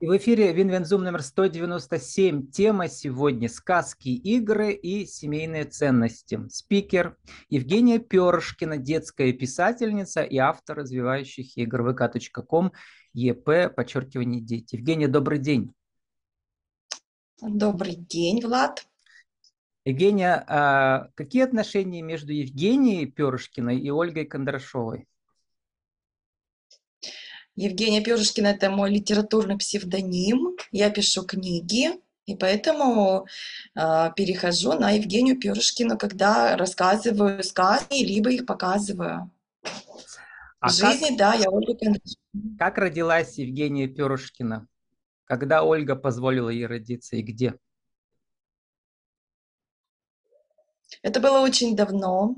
И в эфире Винвензум номер 197. Тема сегодня «Сказки, игры и семейные ценности». Спикер Евгения Перышкина, детская писательница и автор развивающих игр vk.com ЕП, подчеркивание дети. Евгения, добрый день. Добрый день, Влад. Евгения, а какие отношения между Евгенией Перышкиной и Ольгой Кондрашовой? Евгения Пёжешкина – это мой литературный псевдоним. Я пишу книги, и поэтому э, перехожу на Евгению Пёрышкину, когда рассказываю сказки, либо их показываю. А В жизни, как, да, я Ольга Кондрашова. Как родилась Евгения Пёрышкина? Когда Ольга позволила ей родиться и где? Это было очень давно.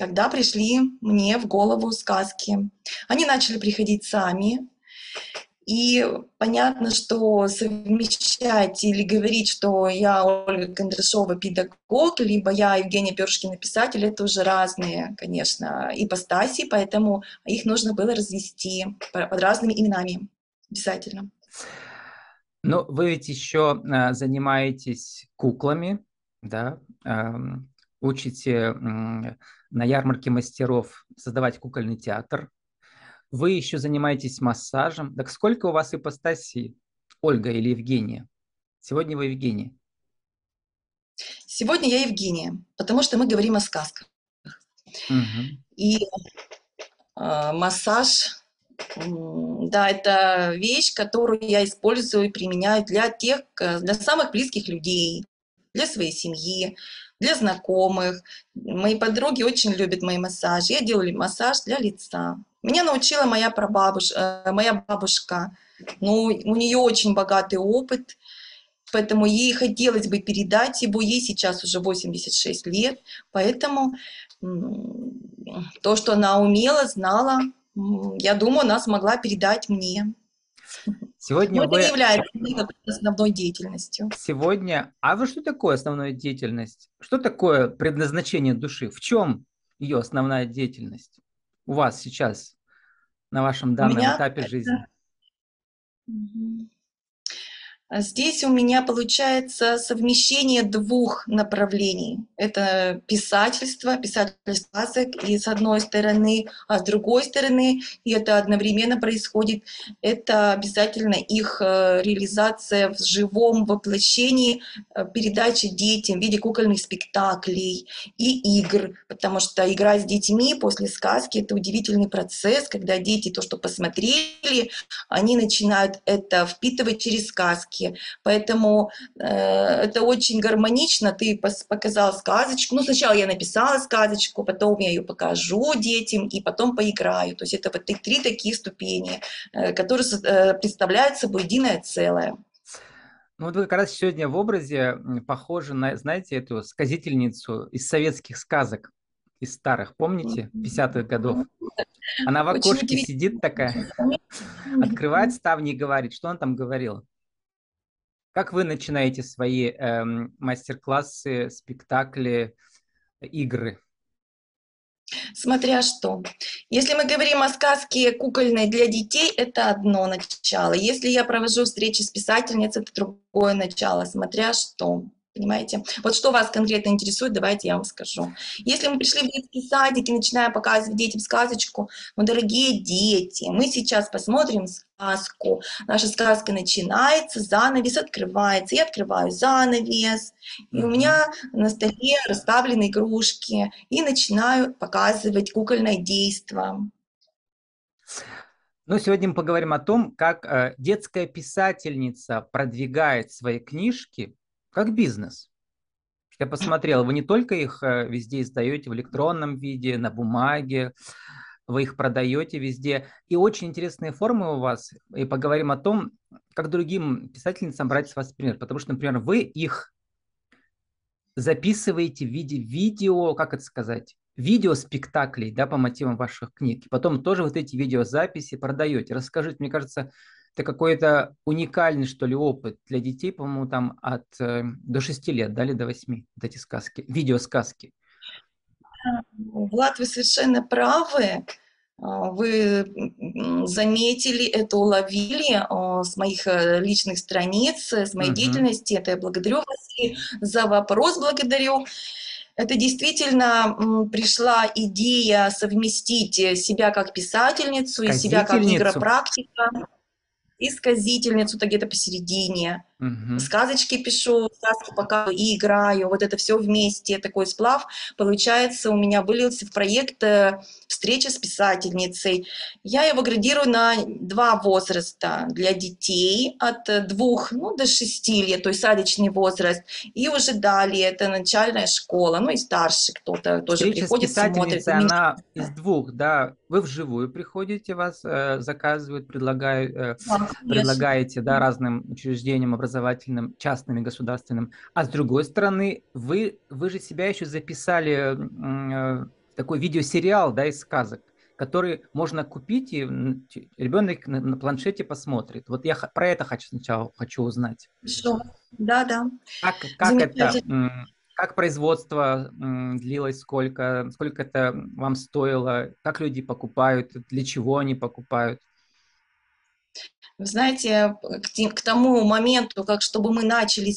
Тогда пришли мне в голову сказки. Они начали приходить сами. И понятно, что совмещать или говорить, что я Ольга Кондрашова педагог, либо я Евгения Першкина писатель, это уже разные, конечно, ипостаси, поэтому их нужно было развести под разными именами обязательно. Ну, вы ведь еще а, занимаетесь куклами, да, учите на ярмарке мастеров создавать кукольный театр. Вы еще занимаетесь массажем. Так сколько у вас ипостасей, Ольга или Евгения? Сегодня вы Евгения. Сегодня я Евгения, потому что мы говорим о сказках. Угу. И э, массаж, да, это вещь, которую я использую и применяю для тех, для самых близких людей, для своей семьи, для знакомых. Мои подруги очень любят мои массажи. Я делаю массаж для лица. Меня научила моя прабабушка, э, моя бабушка. Ну, у нее очень богатый опыт, поэтому ей хотелось бы передать его. Ей сейчас уже 86 лет, поэтому то, что она умела, знала, я думаю, она смогла передать мне. Сегодня Но вы... это не является основной деятельностью. Сегодня... А вы что такое основная деятельность? Что такое предназначение души? В чем ее основная деятельность у вас сейчас на вашем данном этапе это... жизни? Здесь у меня получается совмещение двух направлений. Это писательство, писательство сказок, и с одной стороны, а с другой стороны, и это одновременно происходит, это обязательно их э, реализация в живом воплощении, э, передачи детям в виде кукольных спектаклей и игр, потому что играть с детьми после сказки – это удивительный процесс, когда дети то, что посмотрели, они начинают это впитывать через сказки сказки. Поэтому э, это очень гармонично. Ты показал сказочку. Ну, сначала я написала сказочку, потом я ее покажу детям и потом поиграю. То есть это вот три такие ступени, э, которые э, представляют собой единое целое. Ну вот вы как раз сегодня в образе похожи на, знаете, эту сказительницу из советских сказок, из старых, помните, 50-х годов? Она в окошке сидит такая, открывает ставни и говорит, что он там говорил? Как вы начинаете свои эм, мастер-классы, спектакли, игры? Смотря что. Если мы говорим о сказке кукольной для детей, это одно начало. Если я провожу встречи с писательницей, это другое начало, смотря что. Понимаете? Вот что вас конкретно интересует, давайте я вам скажу. Если мы пришли в детский садик и начинаем показывать детям сказочку, ну, дорогие дети, мы сейчас посмотрим сказку. Наша сказка начинается, занавес открывается. Я открываю занавес, и у меня на столе расставлены игрушки, и начинаю показывать кукольное действо. Ну, сегодня мы поговорим о том, как э, детская писательница продвигает свои книжки как бизнес. Я посмотрел, вы не только их э, везде издаете в электронном виде, на бумаге, вы их продаете везде. И очень интересные формы у вас. И поговорим о том, как другим писательницам брать с вас пример. Потому что, например, вы их записываете в виде видео, как это сказать, видеоспектаклей, да, по мотивам ваших книг. И потом тоже вот эти видеозаписи продаете. Расскажите, мне кажется, это какой-то уникальный, что ли, опыт для детей, по-моему, там от э, до 6 лет, дали до 8, вот эти сказки, видеосказки. Влад, вы совершенно правы. А, вы заметили это, уловили а, с моих э, личных страниц, с моей uh-huh. деятельности. Это я благодарю вас за вопрос, благодарю. Это действительно пришла идея совместить себя как писательницу и себя как игропрактика и сказительницу, то где-то посередине. Угу. Сказочки пишу, сказки пока и играю. Вот это все вместе, такой сплав, получается, у меня вылился в проект э, «Встреча с писательницей». Я его градирую на два возраста. Для детей от двух ну, до шести лет, то есть садичный возраст. И уже далее это начальная школа, ну и старше кто-то тоже Встреча приходит, с смотрит. она из двух, да? Вы вживую приходите, вас э, заказывают, предлагают, э, да, предлагаете да, разным учреждениям образования образовательным, частным и государственным. А с другой стороны, вы, вы же себя еще записали э, такой видеосериал да, из сказок, который можно купить, и ребенок на, на планшете посмотрит. Вот я про это хочу сначала хочу узнать. Что? Да, да. Как, как это? Как производство длилось, сколько, сколько это вам стоило, как люди покупают, для чего они покупают? Вы знаете, к, к тому моменту, как чтобы мы начали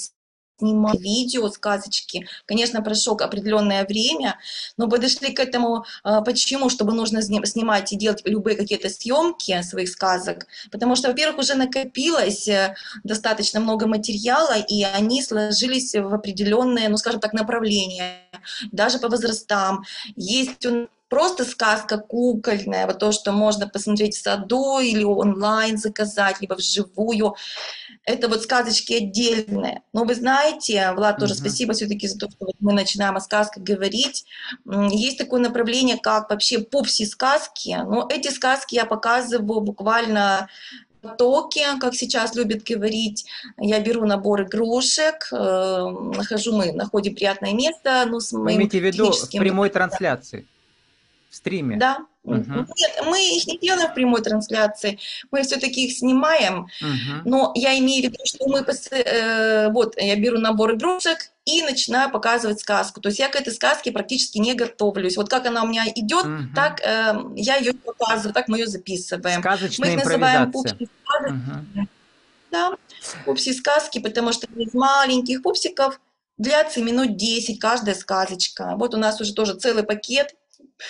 снимать видео, сказочки. Конечно, прошло определенное время, но подошли к этому, а, почему, чтобы нужно снимать и делать любые какие-то съемки своих сказок, потому что, во-первых, уже накопилось э, достаточно много материала, и они сложились в определенные, ну, скажем так, направления, даже по возрастам. Есть просто сказка кукольная, вот то, что можно посмотреть в саду или онлайн заказать, либо вживую. Это вот сказочки отдельные. Но вы знаете, Влад, тоже uh-huh. спасибо все-таки за то, что вот мы начинаем о сказках говорить. Есть такое направление, как вообще пупси-сказки. Но эти сказки я показываю буквально потоке, как сейчас любят говорить. Я беру набор игрушек, э, нахожу, мы находим приятное место. Ну, с моим Вы имеете в виду в прямой трансляции? В стриме? Да. Угу. Нет, мы их не делаем в прямой трансляции, мы все-таки их снимаем, угу. но я имею в виду, что мы, э, вот, я беру набор игрушек и начинаю показывать сказку. То есть я к этой сказке практически не готовлюсь. Вот как она у меня идет, угу. так э, я ее показываю, так мы ее записываем. Сказочная мы их называем пупси угу. Да, пупси сказки, потому что из маленьких пупсиков длятся минут 10 каждая сказочка. Вот у нас уже тоже целый пакет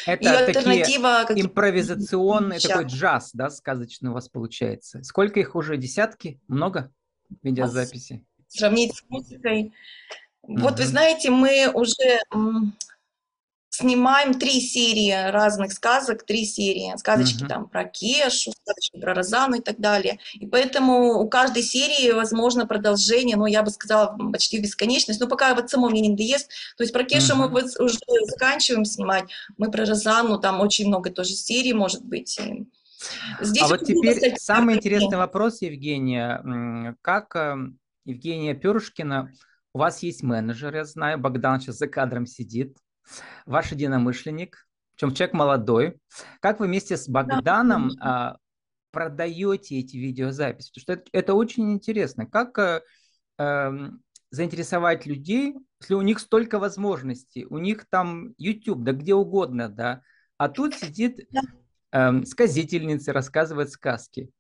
это и альтернатива такие импровизационные, такой джаз, да, сказочный у вас получается. Сколько их уже? Десятки? Много видеозаписи? Сравнить с музыкой. Вот вы знаете, мы уже снимаем три серии разных сказок, три серии. Сказочки uh-huh. там про Кешу, сказочки про Розану и так далее. И поэтому у каждой серии возможно продолжение, ну, я бы сказала, почти бесконечность. Но пока вот само мне не надоест. То есть про Кешу uh-huh. мы вот уже заканчиваем снимать. Мы про Розану, там очень много тоже серий, может быть. Здесь а вот теперь стать... самый интересный вопрос, Евгения. Как эм, Евгения Перушкина, у вас есть менеджер, я знаю, Богдан сейчас за кадром сидит ваш единомышленник, причем человек молодой. Как вы вместе с Богданом а, продаете эти видеозаписи? Потому что это, это очень интересно. Как а, а, заинтересовать людей, если у них столько возможностей, у них там YouTube, да где угодно, да, а тут сидит э, сказительница, рассказывает сказки.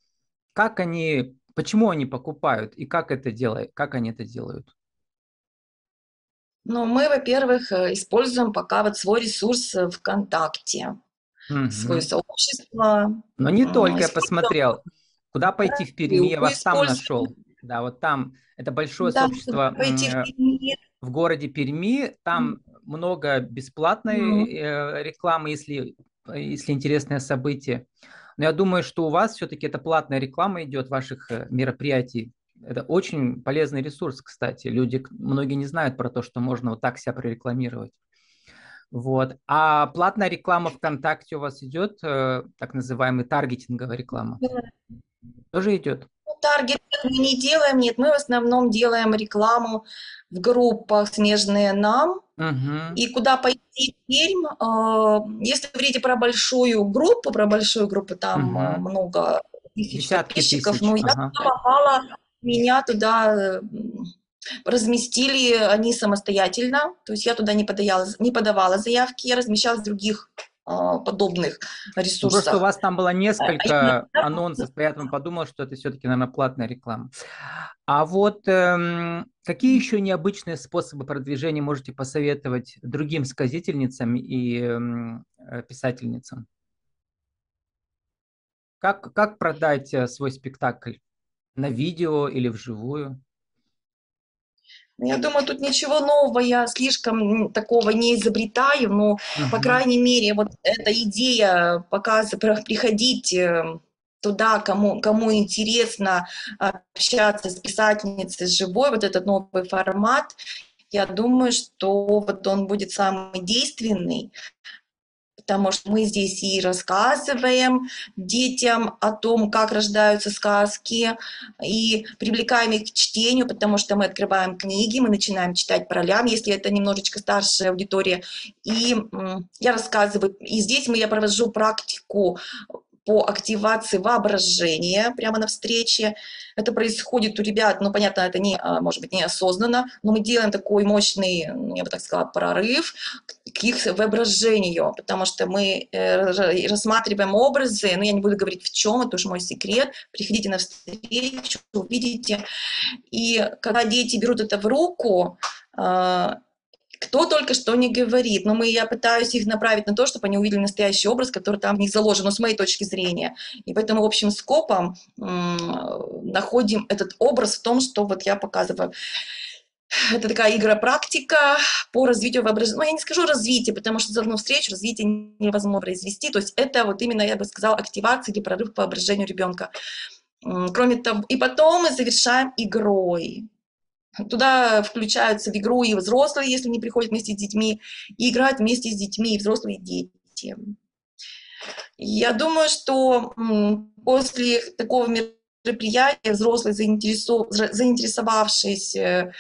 Как они, почему они покупают и как это делают, как они это делают? Ну, мы, во-первых, э, используем пока вот свой ресурс э, ВКонтакте, угу. свое сообщество. Но не только, я посмотрел. Куда пойти в Перми, я вас там нашел. Да, вот там, это большое да, сообщество в, в городе Перми, там mm. много бесплатной mm. рекламы, если, если интересное событие. Но я думаю, что у вас все-таки это платная реклама идет ваших мероприятий это очень полезный ресурс, кстати. Люди, многие не знают про то, что можно вот так себя прорекламировать. Вот. А платная реклама ВКонтакте у вас идет, э, так называемая таргетинговая реклама? Тоже идет? Ну, таргет мы не делаем, нет, мы в основном делаем рекламу в группах «Снежные нам». Угу. И куда пойти Пермь, э, если говорите про большую группу, про большую группу, там угу. много тысяч Десятки подписчиков, тысяч. но ага. я попала меня туда разместили они самостоятельно, то есть я туда не подавала, не подавала заявки, я размещалась в других а, подобных ресурсах. Просто у вас там было несколько анонсов, поэтому подумал, что это все-таки, наверное, платная реклама. А вот эм, какие еще необычные способы продвижения можете посоветовать другим сказительницам и эм, э, писательницам? Как, как продать э, свой спектакль? На видео или вживую? Ну, я думаю, тут ничего нового я слишком такого не изобретаю, но, uh-huh. по крайней мере, вот эта идея показывать, приходить э, туда, кому, кому интересно общаться с писательницей живой, вот этот новый формат, я думаю, что вот он будет самый действенный, потому что мы здесь и рассказываем детям о том, как рождаются сказки, и привлекаем их к чтению, потому что мы открываем книги, мы начинаем читать по ролям, если это немножечко старшая аудитория. И я рассказываю, и здесь мы, я провожу практику по активации воображения прямо на встрече. Это происходит у ребят, ну, понятно, это не, а, может быть, неосознанно, но мы делаем такой мощный, я бы так сказала, прорыв их воображению, потому что мы э, рассматриваем образы, ну, я не буду говорить в чем, это уж мой секрет, приходите на встречу, увидите. И когда дети берут это в руку, а, кто только что не говорит, но мы, я пытаюсь их направить на то, чтобы они увидели настоящий образ, который там в них заложен, но с моей точки зрения. И поэтому общим скопом находим этот образ в том, что вот я показываю. Это такая игра-практика по развитию воображения. Ну, я не скажу развитие, потому что за одну встречу развитие невозможно произвести. То есть это вот именно, я бы сказала, активация или прорыв по воображению ребенка. Кроме того, и потом мы завершаем игрой. Туда включаются в игру и взрослые, если не приходят вместе с детьми, и играют вместе с детьми и взрослые дети. Я думаю, что после такого мероприятия взрослые, заинтересовавшиеся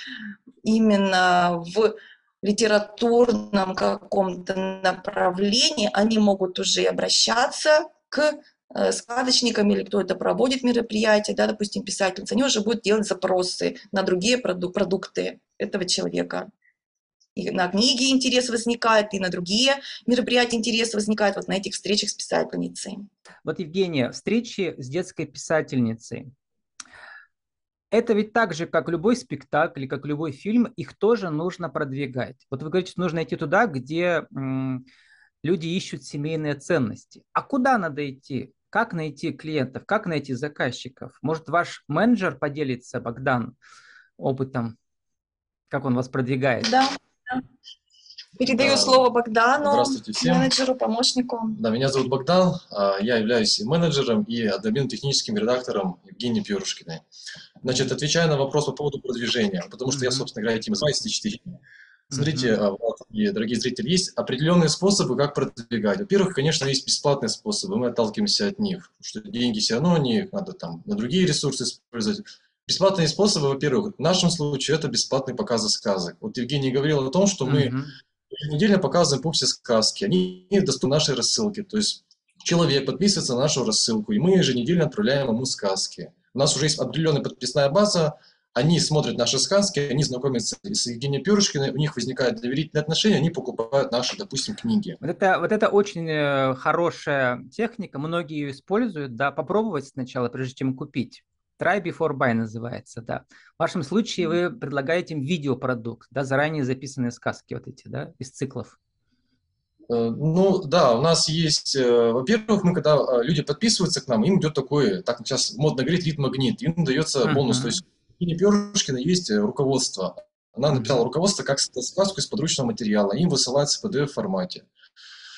именно в литературном каком-то направлении, они могут уже обращаться к Э, сказочниками или кто это проводит мероприятие, да, допустим, писательница, они уже будут делать запросы на другие проду продукты этого человека. И на книги интерес возникает, и на другие мероприятия интерес возникает вот на этих встречах с писательницей. Вот, Евгения, встречи с детской писательницей. Это ведь так же, как любой спектакль, как любой фильм, их тоже нужно продвигать. Вот вы говорите, что нужно идти туда, где люди ищут семейные ценности. А куда надо идти? Как найти клиентов, как найти заказчиков? Может, ваш менеджер поделится, Богдан, опытом, как он вас продвигает? Да. Передаю да. слово Богдану, Здравствуйте всем. менеджеру, помощнику. Да, меня зовут Богдан, а, я являюсь менеджером и админ-техническим редактором Евгении Пьерушкиной. Значит, отвечая на вопрос по поводу продвижения, потому что mm-hmm. я, собственно говоря, этим и занимаюсь 4 Смотрите, mm-hmm. вот, и, дорогие зрители, есть определенные способы, как продвигать. Во-первых, конечно, есть бесплатные способы, мы отталкиваемся от них, что деньги все равно не надо там на другие ресурсы использовать. Бесплатные способы, во-первых, в нашем случае это бесплатные показы сказок. Вот Евгений говорил о том, что мы еженедельно показываем пупсе сказки, они доступны нашей рассылке, то есть человек подписывается на нашу рассылку, и мы еженедельно отправляем ему сказки. У нас уже есть определенная подписная база, они смотрят наши сказки, они знакомятся с Евгением Перышкиной, у них возникают доверительные отношения, они покупают наши, допустим, книги. Вот это, вот это очень э, хорошая техника, многие ее используют, да, попробовать сначала, прежде чем купить. Try before buy называется, да. В вашем случае вы предлагаете им видеопродукт, да, заранее записанные сказки вот эти, да, из циклов. Э, ну, да, у нас есть, э, во-первых, мы когда люди подписываются к нам, им идет такой, так сейчас модно говорить, лид-магнит, им дается бонус, uh-huh. то есть Ирине Перышкиной есть э, руководство. Она написала руководство как сказку из подручного материала. Им высылается в PDF-формате.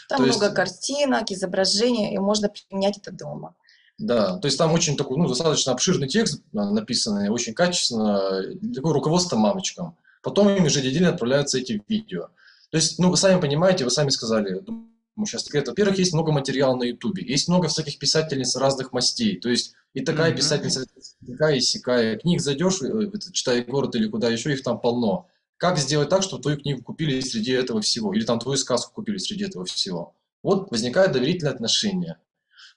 Там то много есть... картинок, изображений, и можно применять это дома. Да, то есть там очень такой, ну, достаточно обширный текст написанный, очень качественно, такое руководство мамочкам. Потом им еженедельно отправляются эти видео. То есть, ну, вы сами понимаете, вы сами сказали, сейчас секрет. Во-первых, есть много материала на Ютубе, есть много всяких писательниц разных мастей. То есть и такая mm-hmm. писательница, такая и сякая. Книг зайдешь, э, читай город или куда еще, их там полно. Как сделать так, чтобы твою книгу купили среди этого всего? Или там твою сказку купили среди этого всего? Вот возникает доверительное отношение.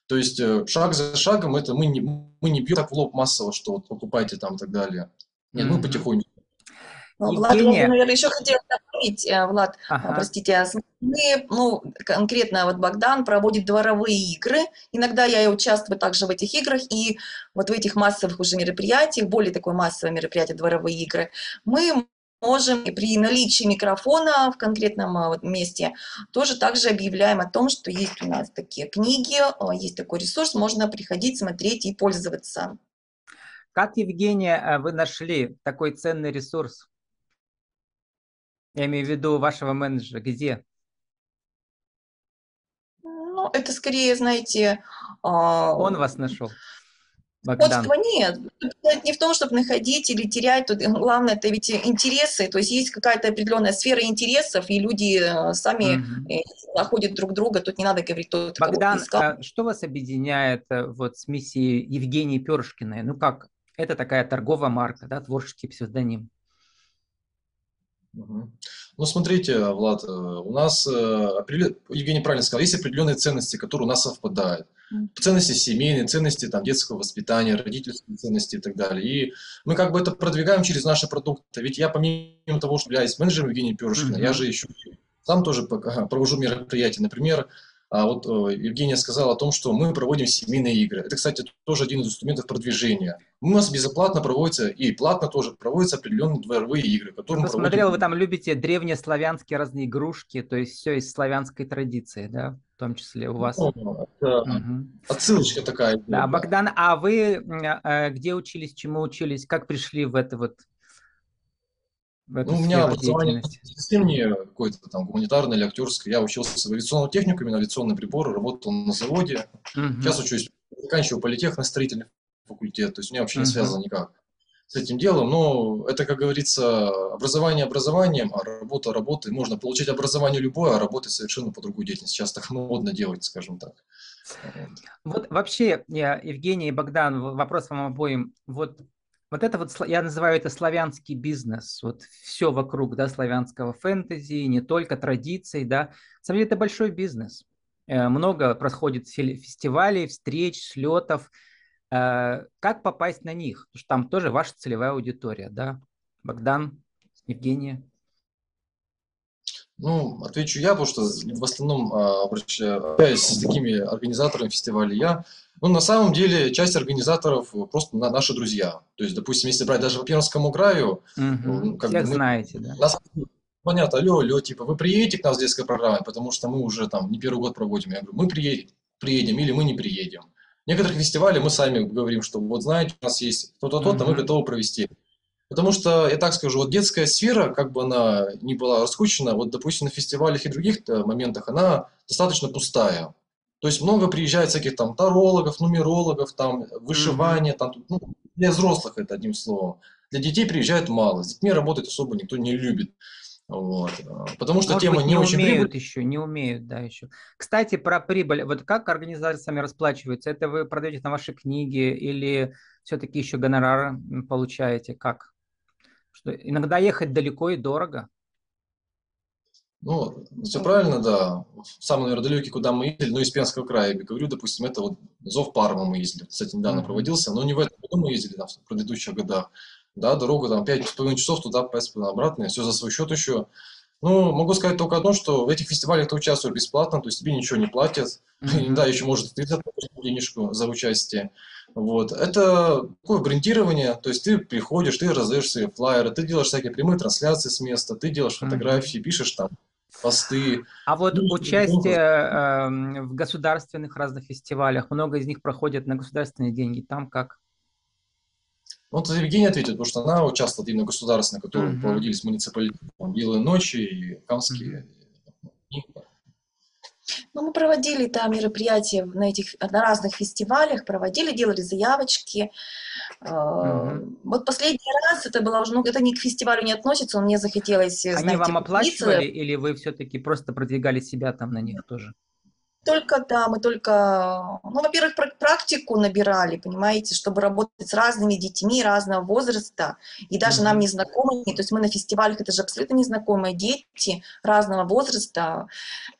То есть э, шаг за шагом это мы не, мы не бьем так в лоб массово, что вот покупайте там и так далее. Нет, mm-hmm. мы потихоньку. Ну, Влад, Евгения... наверное, еще хотела добавить, э, Влад, э, ага. простите, а мы, ну, конкретно вот Богдан проводит дворовые игры, иногда я участвую также в этих играх, и вот в этих массовых уже мероприятиях, более такое массовое мероприятие, дворовые игры, мы можем при наличии микрофона в конкретном вот месте тоже также объявляем о том, что есть у нас такие книги, есть такой ресурс, можно приходить, смотреть и пользоваться. Как, Евгения, вы нашли такой ценный ресурс? Я имею в виду вашего менеджера. Где? Ну, это скорее, знаете... Он вас нашел? Богдан. Сходства нет. Тут не в том, чтобы находить или терять. Тут главное, это ведь интересы. То есть есть какая-то определенная сфера интересов, и люди э, сами угу. находят друг друга. Тут не надо говорить, кто Богдан, а что вас объединяет э, вот с миссией Евгении Першкиной? Ну как, это такая торговая марка, да, творческий псевдоним. Ну, смотрите, Влад, э, у нас, э, Евгений правильно сказал, есть определенные ценности, которые у нас совпадают. Ценности семейные, ценности там, детского воспитания, родительские ценности и так далее. И мы как бы это продвигаем через наши продукты. Ведь я помимо того, что являюсь менеджером Евгения Перышкина, mm-hmm. я же еще сам тоже провожу мероприятия. Например, а вот э, Евгения сказала о том, что мы проводим семейные игры. Это, кстати, тоже один из инструментов продвижения. У нас безоплатно проводятся, и платно тоже проводятся определенные дворовые игры, которые посмотрел, проводим... вы там любите древние славянские разные игрушки, то есть все из славянской традиции, да, в том числе у вас. Ну, это угу. Отсылочка такая. Да, Богдан, а вы э, где учились, чему учились, как пришли в это вот ну, у меня образование не какое-то там гуманитарное или актерское. Я учился в авиационном техникуме, на авиационные приборы, работал на заводе. Угу. Сейчас учусь, заканчиваю политех на строительный факультет. То есть у меня вообще угу. не связано никак с этим делом. Но это, как говорится, образование образованием, а работа работой. Можно получить образование любое, а работать совершенно по другой деятельности. Сейчас так модно делать, скажем так. Вот вообще, Евгений и Богдан, вопрос вам обоим. Вот вот это вот, я называю это славянский бизнес, вот все вокруг, да, славянского фэнтези, не только традиций, да. На самом деле это большой бизнес. Э, много происходит фестивалей, встреч, слетов. Э, как попасть на них? Потому что там тоже ваша целевая аудитория, да. Богдан, Евгения. Ну, отвечу я, потому что в основном а, обращаюсь с такими организаторами фестивалей я. Ну, на самом деле, часть организаторов просто на, наши друзья. То есть, допустим, если брать даже по Пермскому краю... Угу. Как Всех бы, мы, знаете, да? Нас, понятно, алло, алло, типа, вы приедете к нам с детской программой, потому что мы уже там не первый год проводим. Я говорю, мы приедем, приедем или мы не приедем. Некоторых фестивалей мы сами говорим, что вот знаете, у нас есть то-то, то-то, угу. мы готовы провести. Потому что, я так скажу, вот детская сфера, как бы она ни была раскучена, вот, допустим, на фестивалях и других э, моментах, она достаточно пустая. То есть много приезжает всяких там тарологов, нумерологов, там вышивание, там, ну, для взрослых это одним словом. Для детей приезжает мало, с детьми работать особо никто не любит. Вот. Потому что Может тема быть, не, не очень умеют прибыль. еще, не умеют, да, еще. Кстати, про прибыль. Вот как организации сами расплачиваются? Это вы продаете на ваши книги или все-таки еще гонорары получаете? Как? Что иногда ехать далеко и дорого. Ну, все правильно, да. Самый, наверное, далекий, куда мы ездили, ну, из Пенского края, я говорю, допустим, это вот Зов Парма мы ездили, кстати, недавно mm-hmm. проводился, но не в этом году мы ездили, да, в предыдущих годах. Да, дорога там 5,5 часов туда, 5,5 обратно, все за свой счет еще. Ну, могу сказать только одно, что в этих фестивалях ты участвуешь бесплатно, то есть тебе ничего не платят. Mm-hmm. да, еще может ты заплатишь денежку за участие. Вот. Это такое брендирование, то есть ты приходишь, ты раздаешь свои флайеры, ты делаешь всякие прямые трансляции с места, ты делаешь фотографии, mm-hmm. пишешь там посты. А вот ну, участие э, в государственных разных фестивалях, много из них проходят на государственные деньги, там как? Ну, вот Евгений ответит, потому что она участвовала именно государственно, которые uh-huh. проводились муниципалитетом «Белые ночи» и «Камские». Uh-huh. Ну, мы проводили там мероприятия на этих на разных фестивалях, проводили, делали заявочки. Mm-hmm. Вот последний раз это было уже, ну, это не к фестивалю не относится, мне захотелось. Они знаете, вам оплачивали или вы все-таки просто продвигали себя там на них тоже? только, да, мы только, ну, во-первых, практику набирали, понимаете, чтобы работать с разными детьми разного возраста, и даже mm-hmm. нам незнакомыми, то есть мы на фестивалях, это же абсолютно незнакомые дети разного возраста,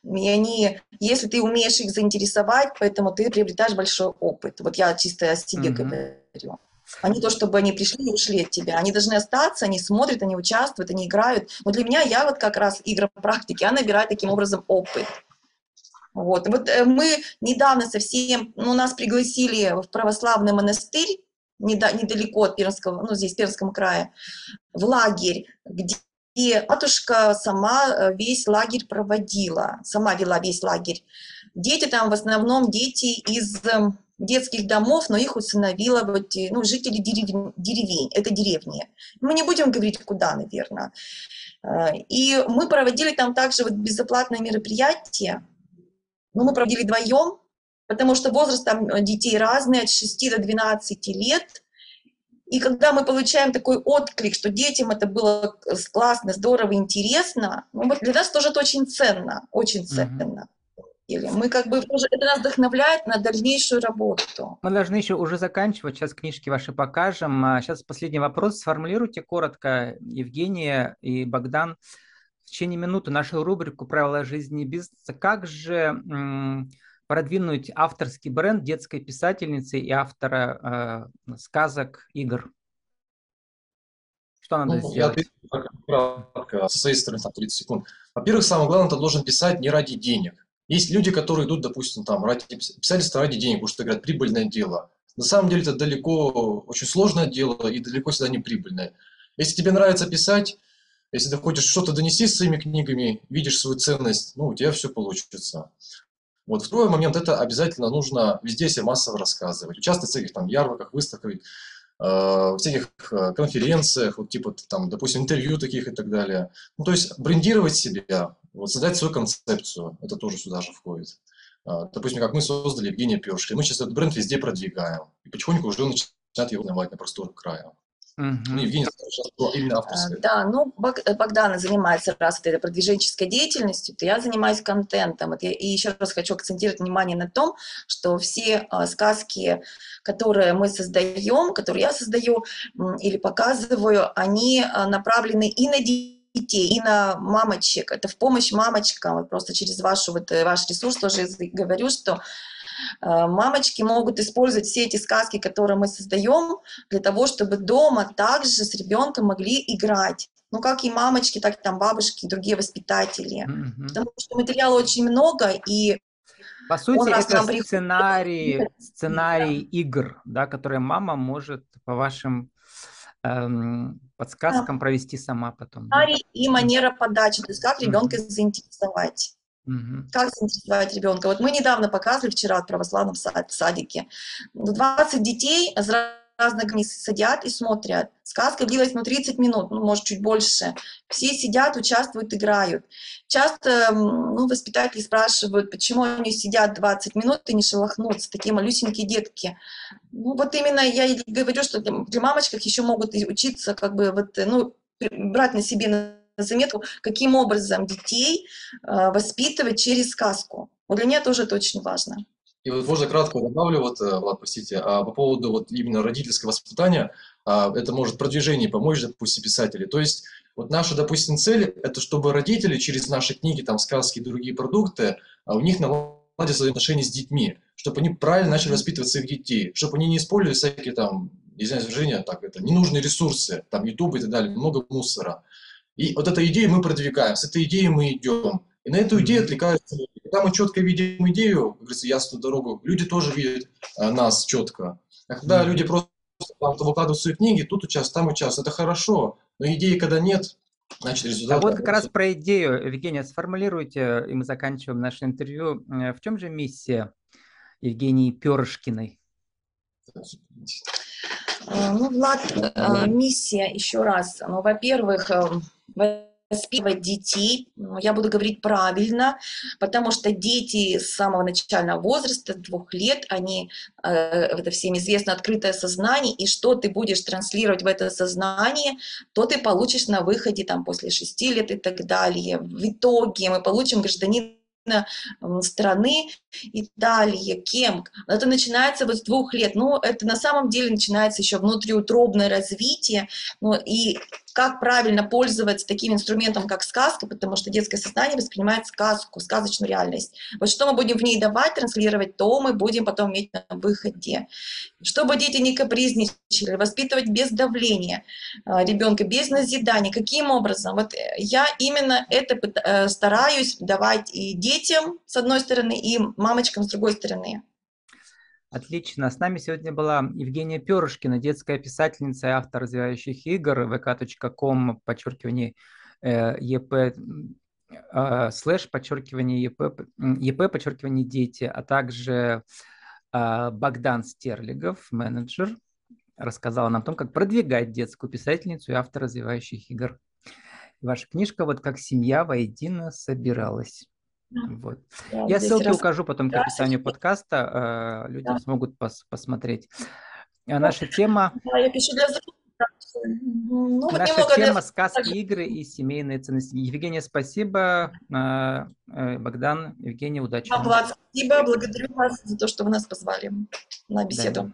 и они, если ты умеешь их заинтересовать, поэтому ты приобретаешь большой опыт. Вот я чисто о себе mm-hmm. говорю. А не то, чтобы они пришли и ушли от тебя. Они должны остаться, они смотрят, они участвуют, они играют. Но для меня я вот как раз игра практики, я набираю таким образом опыт. Вот. вот э, мы недавно совсем, ну, нас пригласили в православный монастырь, недалеко от Пермского, ну, здесь, в Пермском крае, в лагерь, где матушка сама э, весь лагерь проводила, сама вела весь лагерь. Дети там в основном дети из эм, детских домов, но их усыновила вот, ну, жители дерев... деревень, это деревни. Мы не будем говорить, куда, наверное. Э, и мы проводили там также вот безоплатное мероприятие, но мы проводили вдвоем, потому что возраст там детей разный, от 6 до 12 лет. И когда мы получаем такой отклик, что детям это было классно, здорово, интересно, ну, для нас тоже это очень ценно, очень ценно. Mm-hmm или мы как бы тоже, это нас вдохновляет на дальнейшую работу. Мы должны еще уже заканчивать, сейчас книжки ваши покажем. Сейчас а последний вопрос, сформулируйте коротко, Евгения и Богдан, в течение минуты нашу рубрику «Правила жизни и бизнеса». Как же продвинуть авторский бренд детской писательницы и автора э, сказок, игр? Что надо ну, сделать? Я кратко, со своей стороны, там, 30 секунд. Во-первых, самое главное, ты должен писать не ради денег. Есть люди, которые идут, допустим, там, ради писательства ради денег, потому что говорят, прибыльное дело. На самом деле это далеко, очень сложное дело и далеко всегда не прибыльное. Если тебе нравится писать, если ты хочешь что-то донести своими книгами, видишь свою ценность, ну, у тебя все получится. Вот второй момент, это обязательно нужно везде себе массово рассказывать. Участвовать в всяких там ярмарках, выставках, э, в всяких э, конференциях, вот типа там, допустим, интервью таких и так далее. Ну, то есть брендировать себя, вот создать свою концепцию, это тоже сюда же входит. А, допустим, как мы создали Евгения Першки, мы сейчас этот бренд везде продвигаем, и потихоньку уже начинают его узнавать на просторах края. Угу. Ну, Евгения сейчас именно авторская. Да, ну, Богдана занимается, раз это продвиженческой деятельностью, то я занимаюсь контентом. Вот я, и еще раз хочу акцентировать внимание на том, что все а, сказки, которые мы создаем, которые я создаю или показываю, они а, направлены и на детей, и на мамочек. Это в помощь мамочкам. Вот просто через вашу, вот, э, ваш ресурс тоже говорю, что э, мамочки могут использовать все эти сказки, которые мы создаем, для того, чтобы дома также с ребенком могли играть. Ну, как и мамочки, так и там бабушки, и другие воспитатели. Mm-hmm. Потому что материала очень много, и по сути, это сценарий, сценарий игр, да, которые мама может по вашим подсказкам да. провести сама потом. Да? И манера подачи, то есть как ребенка mm-hmm. заинтересовать. Как заинтересовать ребенка? Вот мы недавно показывали вчера в православном садике. 20 детей разных мест сидят и смотрят. Сказка длилась ну, 30 минут, ну, может, чуть больше. Все сидят, участвуют, играют. Часто ну, воспитатели спрашивают, почему они сидят 20 минут и не шелохнутся, такие малюсенькие детки. Ну, вот именно я и говорю, что для мамочках еще могут учиться, как бы, вот, ну, брать на себе на заметку, каким образом детей э, воспитывать через сказку. Вот для меня тоже это очень важно. И вот можно кратко добавлю, вот, э, Влад, простите, а по поводу вот именно родительского воспитания, а, это может продвижение помочь, допустим, писателей. То есть вот наша, допустим, цель – это чтобы родители через наши книги, там, сказки и другие продукты, а у них наладились отношения с детьми, чтобы они правильно начали воспитывать своих детей, чтобы они не использовали всякие там, знаю, выражения, так, это, ненужные ресурсы, там, YouTube и так далее, много муссора. И вот эту идею мы продвигаем, с этой идеей мы идем. И на эту идею отвлекаются люди. Когда мы четко видим идею, говорится, ясную дорогу, люди тоже видят а, нас четко. А когда mm-hmm. люди просто там, выкладывают свои книги, тут участвуют, там участвуют, это хорошо. Но идеи, когда нет, значит результат. А вот как раз про идею, Евгения, сформулируйте, и мы заканчиваем наше интервью. Э, в чем же миссия Евгении Перышкиной? Э, ну, Влад, миссия, еще раз, ну, во-первых, воспитывать детей, я буду говорить правильно, потому что дети с самого начального возраста, двух лет, они, э, это всем известно, открытое сознание, и что ты будешь транслировать в это сознание, то ты получишь на выходе там после шести лет и так далее. В итоге мы получим гражданина страны, и далее кем. Это начинается вот с двух лет. Ну, это на самом деле начинается еще внутриутробное развитие. Ну, и как правильно пользоваться таким инструментом, как сказка, потому что детское сознание воспринимает сказку, сказочную реальность. Вот что мы будем в ней давать, транслировать, то мы будем потом иметь на выходе. Чтобы дети не капризничали, воспитывать без давления а, ребенка, без назидания. Каким образом? Вот я именно это э, стараюсь давать и детям, с одной стороны, и мамочкам, с другой стороны. Отлично. С нами сегодня была Евгения Перышкина, детская писательница и автор развивающих игр, vk.com, подчеркивание э, еп, э, слэш, подчеркивание еп, еп, подчеркивание дети, а также э, Богдан Стерлигов, менеджер, рассказала нам о том, как продвигать детскую писательницу и автор развивающих игр. Ваша книжка «Вот как семья воедино собиралась». Вот. Да, Я ссылки раз... укажу потом к описанию подкаста, э, люди да. смогут пос посмотреть. А наша тема... Да, я пишу для ну, Наша вот тема для... сказки, игры и семейные ценности. Евгения, спасибо. Э, э, Богдан, Евгения, удачи. Спасибо. Благодарю вас за то, что вы нас позвали на беседу. Да, да.